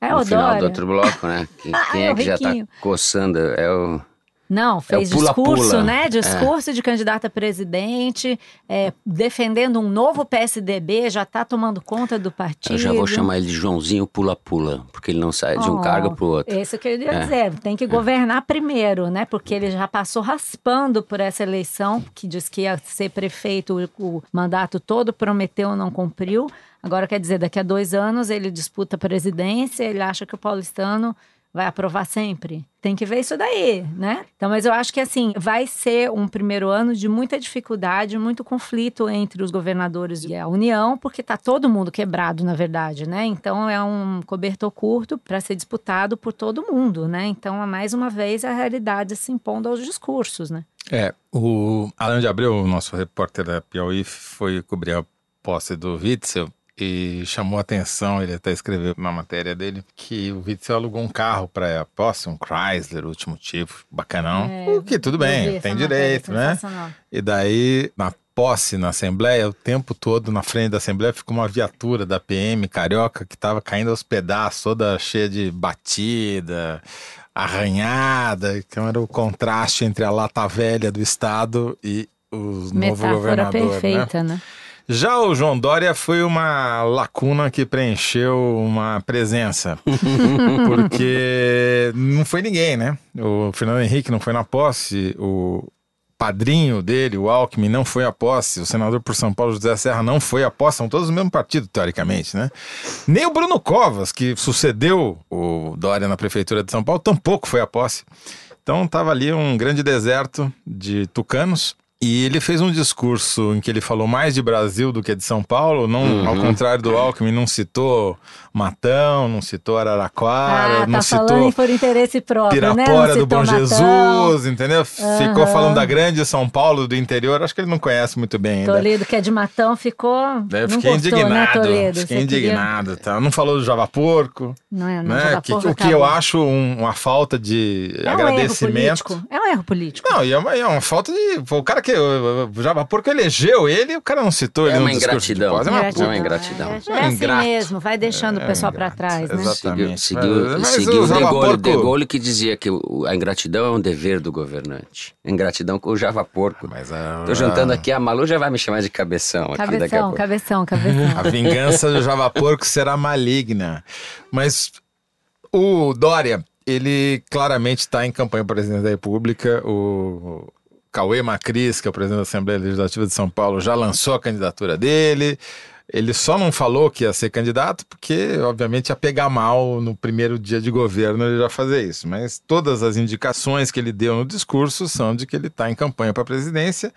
É no o final Dória. do outro bloco, né? Quem, quem É é que já tá riquinho. coçando? É o. Não, fez pula-pula. discurso, né? É. Discurso de candidato a presidente, é, defendendo um novo PSDB, já está tomando conta do partido. Eu já vou chamar ele de Joãozinho Pula-Pula, porque ele não sai de um Oh, cargo pro outro. Isso que eu ia É. dizer. Tem que governar primeiro, né? Porque ele já passou raspando por essa eleição, que diz que ia ser prefeito o, o mandato todo, prometeu, não cumpriu. Agora, quer dizer, daqui a dois anos ele disputa a presidência, ele acha que o paulistano vai aprovar sempre. Tem que ver isso daí, né? Então, mas eu acho que assim, vai ser um primeiro ano de muita dificuldade, muito conflito entre os governadores e a União, porque tá todo mundo quebrado, na verdade, né? Então é um cobertor curto para ser disputado por todo mundo, né? Então, é mais uma vez a realidade se impondo aos discursos, né? É, o Alan de Abreu, nosso repórter da Piauí, foi cobrir a posse do Witzel e chamou a atenção, ele até escreveu na matéria dele, que o Witzel alugou um carro para a posse, um Chrysler, último tipo, bacanão. É, o que tudo bem, tem direito, né? E daí, na posse na Assembleia, o tempo todo na frente da Assembleia ficou uma viatura da PM carioca que estava caindo aos pedaços, toda cheia de batida, arranhada. Então era o contraste entre a lata velha do Estado e o novo Metáfora governador. Né? perfeita, né? Já o João Dória foi uma lacuna que preencheu uma presença. porque não foi ninguém, né? O Fernando Henrique não foi na posse, o padrinho dele, o Alckmin, não foi à posse, o senador por São Paulo, José Serra, não foi à posse, são todos do mesmo partido, teoricamente, né? Nem o Bruno Covas, que sucedeu o Dória na prefeitura de São Paulo, tampouco foi à posse. Então estava ali um grande deserto de tucanos. E ele fez um discurso em que ele falou mais de Brasil do que de São Paulo, não, Uhum. ao contrário do Alckmin, não citou Matão, não citou Araraquara, Ah, não tá citou falando por interesse próprio, né? Pirapora do citou Bom Matão. Jesus, entendeu? Ficou falando da grande São Paulo, do interior, acho que ele não conhece muito bem ainda. Toledo, que é de Matão, ficou. Daí eu não fiquei gostou, né, indignado, Toledo? fiquei Você queria- indignado, tá? Não falou do Java Porco, Não é, não, né? joga Que- porra, o que eu acabou. acho um- uma falta de é um agradecimento. erro político. É um erro político. Não, e é uma, é uma falta de. O cara que. O, Java Porco elegeu ele, o cara não citou É ele uma no discurso. É uma Ingratidão. puta. uma ingratidão. É, É é assim ingrato. mesmo, vai deixando o É pessoal ingrato, trás, né? exatamente. Seguiu, seguiu, Mas seguiu o o De Gaulle, De Gaulle que dizia que a ingratidão é um dever do governante. Ingratidão com o Java Porco. Mas a, Tô juntando aqui, a Malu já vai me chamar de cabeção aqui daqui a Cabeção, pouco. cabeção, cabeção. A vingança do Java Porco será maligna. Mas o Dória, ele claramente está em campanha para presidente da República. O Cauê Macris, que é o presidente da Assembleia Legislativa de São Paulo, já lançou a candidatura dele. Ele só não falou que ia ser candidato porque, obviamente, ia pegar mal no primeiro dia de governo ele já fazer isso. Mas todas as indicações que ele deu no discurso são de que ele está em campanha para a presidência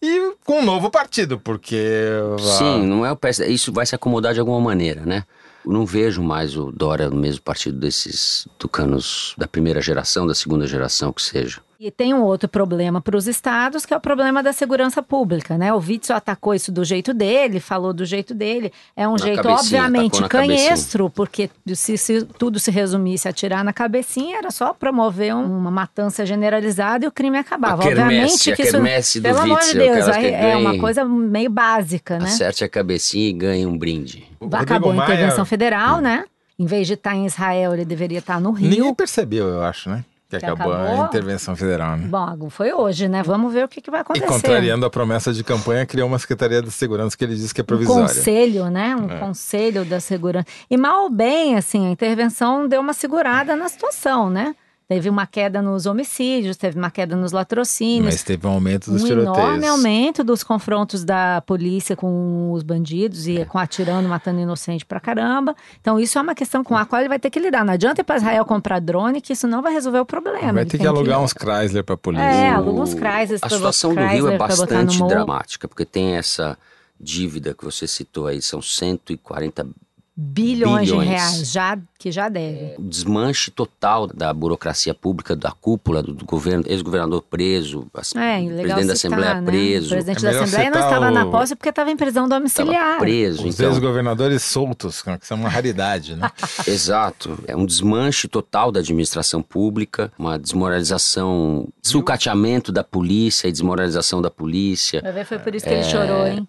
e com um novo partido, porque. Sim, não é o PS. Isso vai se acomodar de alguma maneira, né? Eu não vejo mais o Dória no mesmo partido desses tucanos da primeira geração, da segunda geração, que seja. E tem um outro problema para os estados, que é o problema da segurança pública, né? O Witzel atacou isso do jeito dele, falou do jeito dele. É um Na jeito, obviamente, na cabecinha. canhestro, porque se, se tudo se resumisse a tirar na cabecinha, era só promover um- uma matança generalizada e o crime acabava. A quermesse, obviamente a que isso, pelo amor de Deus, aí é uma ganhem- coisa meio básica, né? Acerte a cabecinha e ganhe um brinde. O Acabou a Rodrigo Maia- intervenção federal, né? Em vez de estar em Israel, ele deveria estar no Rio. Ninguém percebeu, eu acho, né? Que, acabou, acabou? a intervenção federal, né? Bom, foi hoje, né? Vamos ver o que, que vai E acontecer. contrariando a promessa de campanha, criou uma Secretaria de Segurança que ele disse que é um provisória. conselho, né? Um É. conselho da segurança. E mal ou bem, assim, a intervenção deu uma segurada na situação, né? Teve uma queda nos homicídios, teve uma queda nos latrocínios. Mas teve um aumento dos um tiroteios. enorme aumento dos confrontos da polícia com os bandidos e com atirando, matando inocente pra caramba. Então, isso é uma questão com a qual ele vai ter que lidar. Não adianta ir pra Israel comprar drone, que isso não vai resolver o problema. Vai Ele ter que alugar uns Chrysler pra polícia. É, O- aluga uns Chrysler A situação do Rio é bastante dramática, porque tem essa dívida que você citou aí, são 140 bilhões, Bilhões. de reais, já, que já deve. O desmanche total da burocracia pública, da cúpula do, do governo, ex-governador preso, as- É, presidente da Assembleia né? preso, O presidente É da Assembleia não estava na o- posse porque estava em prisão domiciliar. preso. Os Então, ex-governadores soltos, que são uma raridade, né? Exato. É um desmanche total da administração pública, uma desmoralização, sucateamento da polícia e desmoralização da polícia. Vai ver, foi por isso que É. ele chorou, hein?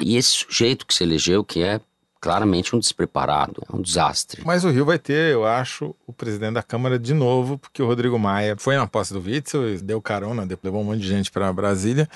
E esse sujeito que se elegeu, que é claramente um despreparado, é um desastre. Mas o Rio vai ter, eu acho, o presidente da Câmara de novo, porque o Rodrigo Maia foi na posse do Witzel, deu carona, levou um monte de gente para Brasília.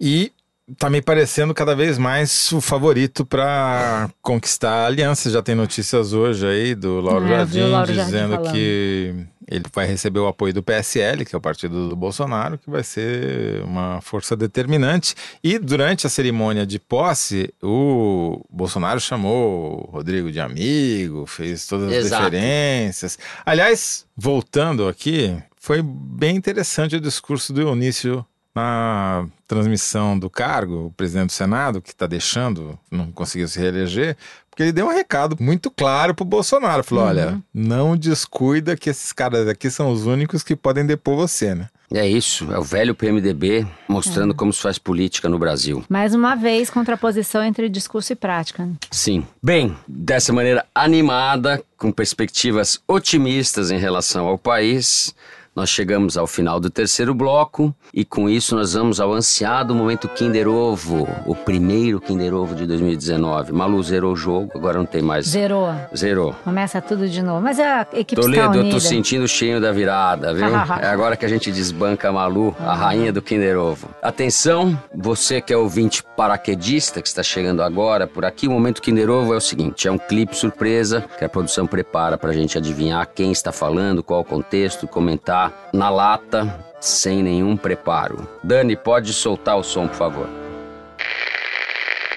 E tá me parecendo cada vez mais o favorito para conquistar a aliança. Já tem notícias hoje aí do Lauro É, Jardim Lauro Jardim dizendo falando. que ele vai receber o apoio do PSL, que é o partido do Bolsonaro, que vai ser uma força determinante. E durante a cerimônia de posse, o Bolsonaro chamou o Rodrigo de amigo, fez todas as Exato. deferências. Aliás, voltando aqui, foi bem interessante o discurso do Eunício na transmissão do cargo, o presidente do Senado, que está deixando, não conseguiu se reeleger, porque ele deu um recado muito claro pro Bolsonaro. Falou: olha, não descuida que esses caras aqui são os únicos que podem depor você, né? É isso, é o velho PMDB mostrando É. como se faz política no Brasil. Mais uma vez, contraposição entre discurso e prática. né? Sim. Bem, dessa maneira animada, com perspectivas otimistas em relação ao país, nós chegamos ao final do terceiro bloco e com isso nós vamos ao ansiado momento Kinder Ovo, o primeiro Kinder Ovo de 2019. Malu zerou o jogo, agora não tem mais. Zerou. Zerou. Começa tudo de novo. Mas a equipe está Toledo, eu unida. tô sentindo o cheirinho da virada, viu? é agora que a gente desbanca a Malu, a rainha do Kinder Ovo. Atenção, você que é ouvinte paraquedista, que está chegando agora por aqui, o momento Kinder Ovo é o seguinte: é um clipe surpresa que a produção prepara pra gente adivinhar quem está falando, qual o contexto, comentar na lata, sem nenhum preparo. Dani, pode soltar o som, por favor.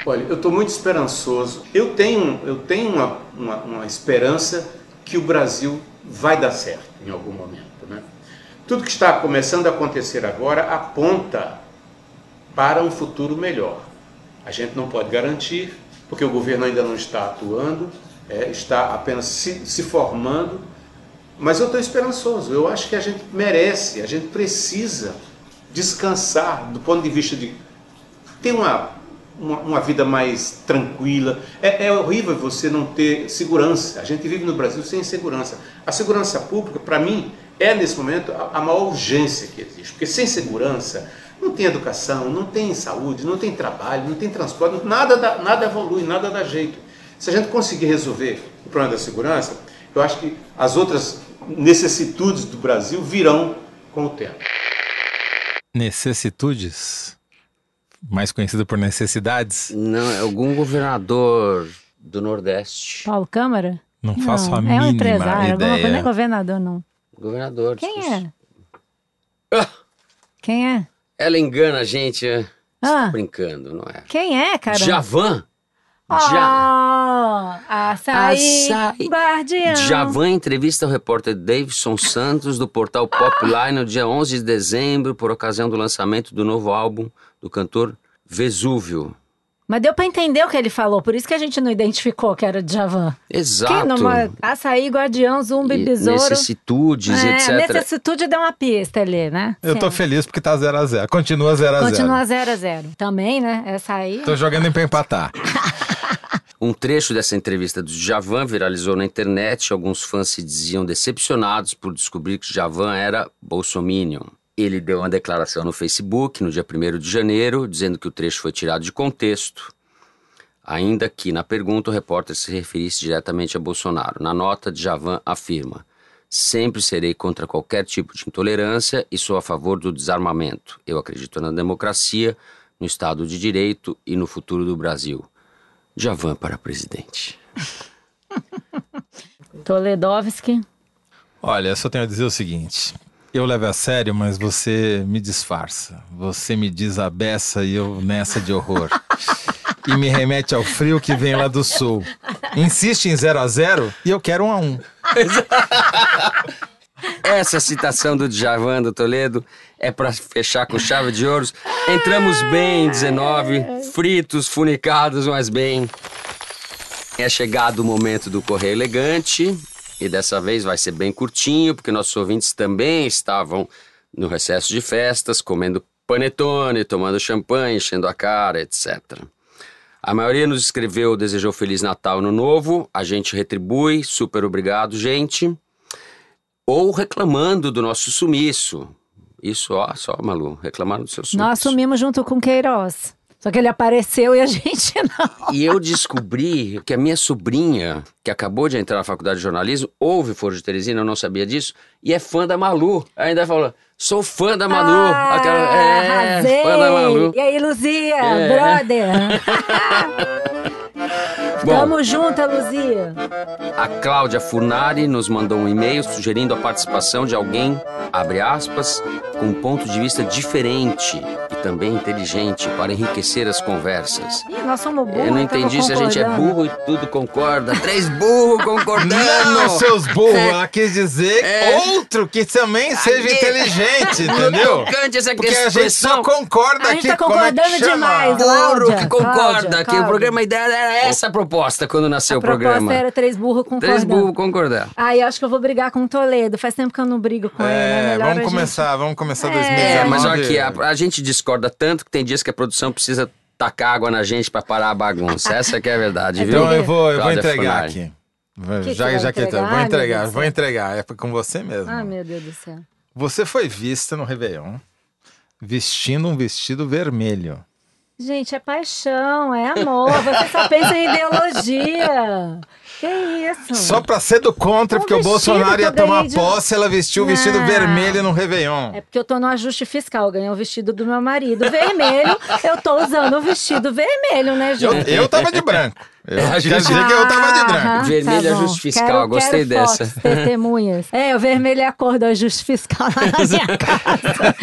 Olha, eu estou muito esperançoso. Eu tenho, eu tenho uma, uma, uma esperança que o Brasil vai dar certo em algum momento. Né? Tudo que está começando a acontecer agora aponta para um futuro melhor. A gente não pode garantir, porque o governo ainda não está atuando, é, está apenas se, se formando, mas eu estou esperançoso. Eu acho que a gente merece, a gente precisa descansar do ponto de vista de ter uma, uma, uma vida mais tranquila. É, é horrível você não ter segurança. A gente vive no Brasil sem segurança. A segurança pública, para mim, é nesse momento a, a maior urgência que existe. Porque sem segurança não tem educação, não tem saúde, não tem trabalho, não tem transporte, nada, dá, nada evolui, nada dá jeito. Se a gente conseguir resolver o problema da segurança, eu acho que as outras necessitudes do Brasil virão com o tempo. Necessitudes, mais conhecido por necessidades, Não, é algum governador do Nordeste. Paulo Câmara? não faço a é um mínima empresário, alguma coisa, nem ideia. governador, não. Governador. Quem é? Ah, Quem é? ela engana a gente, é? Ah, brincando, não é? quem é, cara? Javan. Ja... Oh, açaí, Açaí. guardião. Javan entrevista o repórter Davidson Santos do portal Popline no dia 11 de dezembro por ocasião do lançamento do novo álbum do cantor Vesúvio. Mas deu pra entender o que ele falou, por isso que a gente não identificou que era de Javan. Exato. Quem numa açaí, guardião, zumbi, E besouro. Necessitudes, é, etc. necessitude deu uma pista ali, né? Eu tô Sim. feliz porque tá 0 a 0 Continua 0 a 0 Continua 0 a 0 Também, né? Essa aí. Tô jogando em pra empatar. Um trecho dessa entrevista do Javan viralizou na internet. Alguns fãs se diziam decepcionados por descobrir que Javan era bolsominion. Ele deu uma declaração no Facebook no dia 1 de janeiro, dizendo que o trecho foi tirado de contexto. Ainda que na pergunta o repórter se referisse diretamente a Bolsonaro. Na nota, Javan afirma: Sempre serei contra qualquer tipo de intolerância e sou a favor do desarmamento. Eu acredito na democracia, no Estado de Direito e no futuro do Brasil. Javan para presidente. Toledovski. Olha, eu só tenho a dizer o seguinte. Eu levo a sério, mas você me disfarça. Você me desabessa e eu nessa de horror. e me remete ao frio que vem lá do sul. Insiste em 0 a 0 e eu quero 1 a 1 Essa citação do Djavan do Toledo é para fechar com chave de ouros. Entramos bem em 19, fritos, funicados, mas bem. É chegado o momento do Correio Elegante e dessa vez vai ser bem curtinho, porque nossos ouvintes também estavam no recesso de festas, comendo panetone, tomando champanhe, enchendo a cara, etc. A maioria nos escreveu, desejou Feliz Natal no Novo, a gente retribui, super obrigado, gente. Ou reclamando do nosso sumiço. Isso, ó, só, Malu, reclamaram do seu sumiço. Nós sumimos junto com Queiroz. Só que ele apareceu e a gente não. E eu descobri que a minha sobrinha, que acabou de entrar na faculdade de jornalismo, ouve Foro de Teresina, eu não sabia disso, e é fã da Malu. Ainda falou, sou fã da Malu. Ah, Aquela, é, arrasei. fã da Malu. E aí, Luzia, É. brother? Bom, Tamo junto, Luzia. a Cláudia Furnari nos mandou um e-mail sugerindo a participação de alguém, abre aspas, com um ponto de vista diferente e também inteligente para enriquecer as conversas. Ih, nós somos burros. Eu não entendi se a gente é burro e tudo concorda. Três burros concordando. Não, seus burros, ela quis dizer É. outro que também seja Aqui. inteligente, entendeu? Essa Porque a gente só concorda A aqui. gente tá como é concordando chama? demais. Burro Cláudia, que concorda Cláudia, que o Cláudia. programa a ideia era essa a proposta quando nasceu A o programa. proposta era três burros concordando. Três burros concordar. Ai, acho que eu vou brigar com o Toledo. Faz tempo que eu não brigo com ele? É, Melhor a vamos gente- começar, vamos começar É, 2019. É, mas olha aqui, a, a gente discorda tanto que tem dias que a produção precisa tacar água na gente pra parar a bagunça. Essa que é a verdade, viu? Então eu vou, eu vou entregar Funari. aqui. que já você já que eu entregar? vou entregar, vou entregar. É com você mesmo. Ah, meu Deus do céu. Você foi vista no Réveillon vestindo um vestido vermelho. Gente, é paixão, é amor. Você só pensa em ideologia. Que isso? Só pra ser do contra, Um porque o vestido Bolsonaro ia eu tomar de- posse, ela vestiu o vestido Não. vermelho no Réveillon. É porque eu tô no ajuste fiscal, eu ganhei o vestido do meu marido vermelho, eu tô usando o vestido vermelho, né, Eu, gente? eu tava de branco. Eu A quero gente- dizer que eu tava de branco. Aham, Vermelho é tá bom. ajuste fiscal, Quero- gostei quero dessa. Fotos, testemunhas. É, o vermelho é a cor do ajuste fiscal lá na minha casa.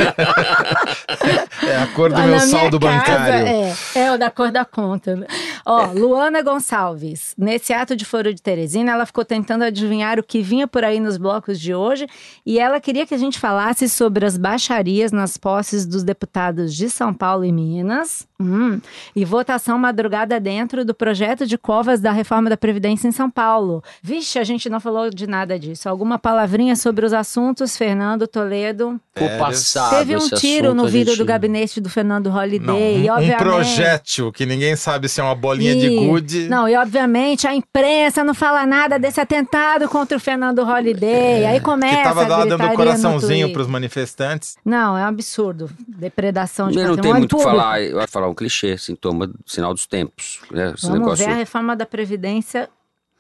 É a cor do Lá meu saldo casa, bancário. É, é o da cor da conta. Ó, Luana Gonçalves. Nesse ato de foro de Teresina, ela ficou tentando adivinhar o que vinha por aí nos blocos de hoje e ela queria que a gente falasse sobre as baixarias nas posses dos deputados de São Paulo e Minas hum, e votação madrugada dentro do projeto de covas da reforma da Previdência em São Paulo. Vixe, a gente não falou de nada disso. Alguma palavrinha sobre os assuntos, Fernando Toledo? Ficou passado Teve um tiro assunto, no vidro gente- do gabinete do Fernando Não, Holiday. e, um, um obviamente... projétil que ninguém sabe se é uma bolinha de E- gude. Não, e obviamente a imprensa não fala nada desse atentado contra o Fernando Holiday. Aí começa É, que tava a lá dando coraçãozinho Twitter. pros manifestantes. Não, é um absurdo. Depredação de Eu não tenho muito o que falar, eu vou falar um clichê, sintoma, sinal dos tempos. Né? Esse Vamos negócio, ver a reforma da Previdência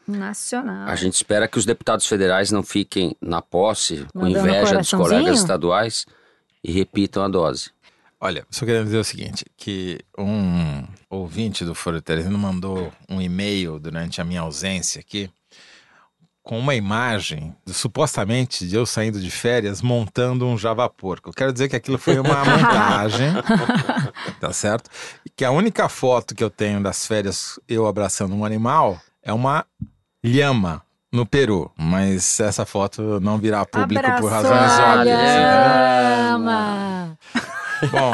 Nacional. a gente espera que os deputados federais não fiquem na posse com Mandando inveja dos colegas estaduais e repitam a dose. Olha, só queria dizer o seguinte, que um ouvinte do Foro Teresino mandou um e-mail durante a minha ausência aqui com uma imagem, supostamente, de eu saindo de férias montando um Java Porco. Eu quero dizer que aquilo foi uma montagem, tá certo? E que a única foto que eu tenho das férias eu abraçando um animal é uma lhama no Peru, mas essa foto não virá público por Abraçou razões a óbvias. lhama. Bom,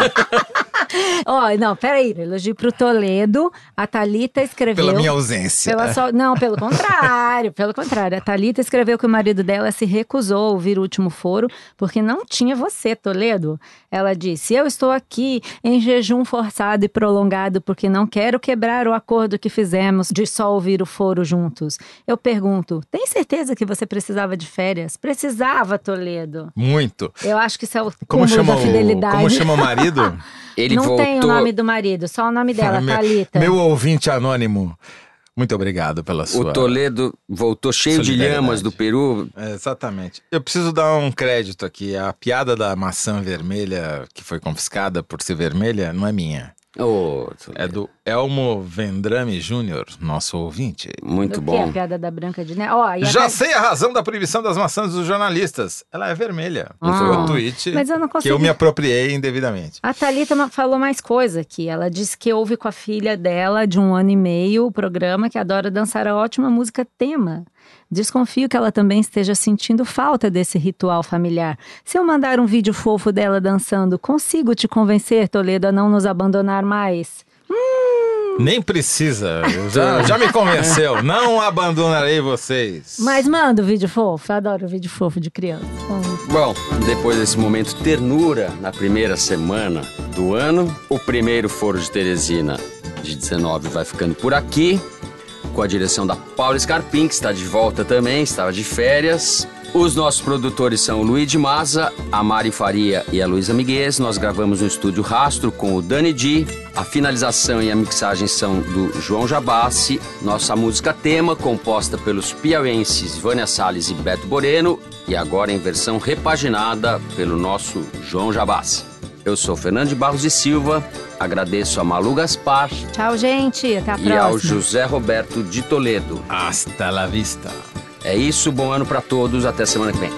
Ó, não, peraí. Elogio pro Toledo. A Thalita escreveu. pela minha ausência. Pela só- Não, pelo contrário, pelo contrário. A Thalita escreveu que o marido dela se recusou a ouvir o último foro porque não tinha você, Toledo. Ela disse: Eu estou aqui em jejum forçado e prolongado porque não quero quebrar o acordo que fizemos de só ouvir o foro juntos. Eu pergunto: tem certeza que você precisava de férias? Precisava, Toledo. Muito. Eu acho que isso é o Como chama, da o, fidelidade. como chama o marido? Ele não voltou. tem o nome do marido, só o nome dela, meu, Thalita. meu ouvinte anônimo. Muito obrigado pela sua. O Toledo voltou cheio de lhamas do Peru. É, exatamente. Eu preciso dar um crédito aqui. A piada da maçã vermelha que foi confiscada por ser vermelha não é minha. Ô, É do Elmo Vendrame Júnior, nosso ouvinte. muito Do que? A bom. piada da Branca de Neve. E a Já sei a razão da proibição das maçãs dos jornalistas. Ela é vermelha. Ah. Foi o tweet Mas eu não que consegui. eu me apropriei indevidamente. A Thalita falou mais coisa aqui. Ela disse que ouve com a filha dela, de um ano e meio, o programa que adora dançar a ótima música tema. Desconfio que ela também esteja sentindo falta desse ritual familiar. Se eu mandar um vídeo fofo dela dançando, consigo te convencer, Toledo, a não nos abandonar mais? Hum, Nem precisa, já, já me convenceu. Não abandonarei vocês. Mas manda o vídeo fofo. Eu adoro o vídeo fofo de criança. Bom, depois desse momento ternura na primeira semana do ano, o primeiro Foro de Teresina de 19 vai ficando por aqui, com a direção da Paula Scarpim, que está de volta também, estava de férias. Os nossos produtores são o Luiz Maza, a Mari Faria e a Luísa Miguez. Nós gravamos no estúdio Rastro com o Dani Di. A finalização e a mixagem são do João Jabassi. Nossa música tema, composta pelos piauenses Vânia Salles e Beto Boreno, e agora em versão repaginada pelo nosso João Jabassi. Eu sou Fernando de Barros e Silva, agradeço a Malu Gaspar. Tchau, gente. Até a próxima. E ao José Roberto de Toledo. Hasta la vista. É isso, bom ano para todos, até semana que vem.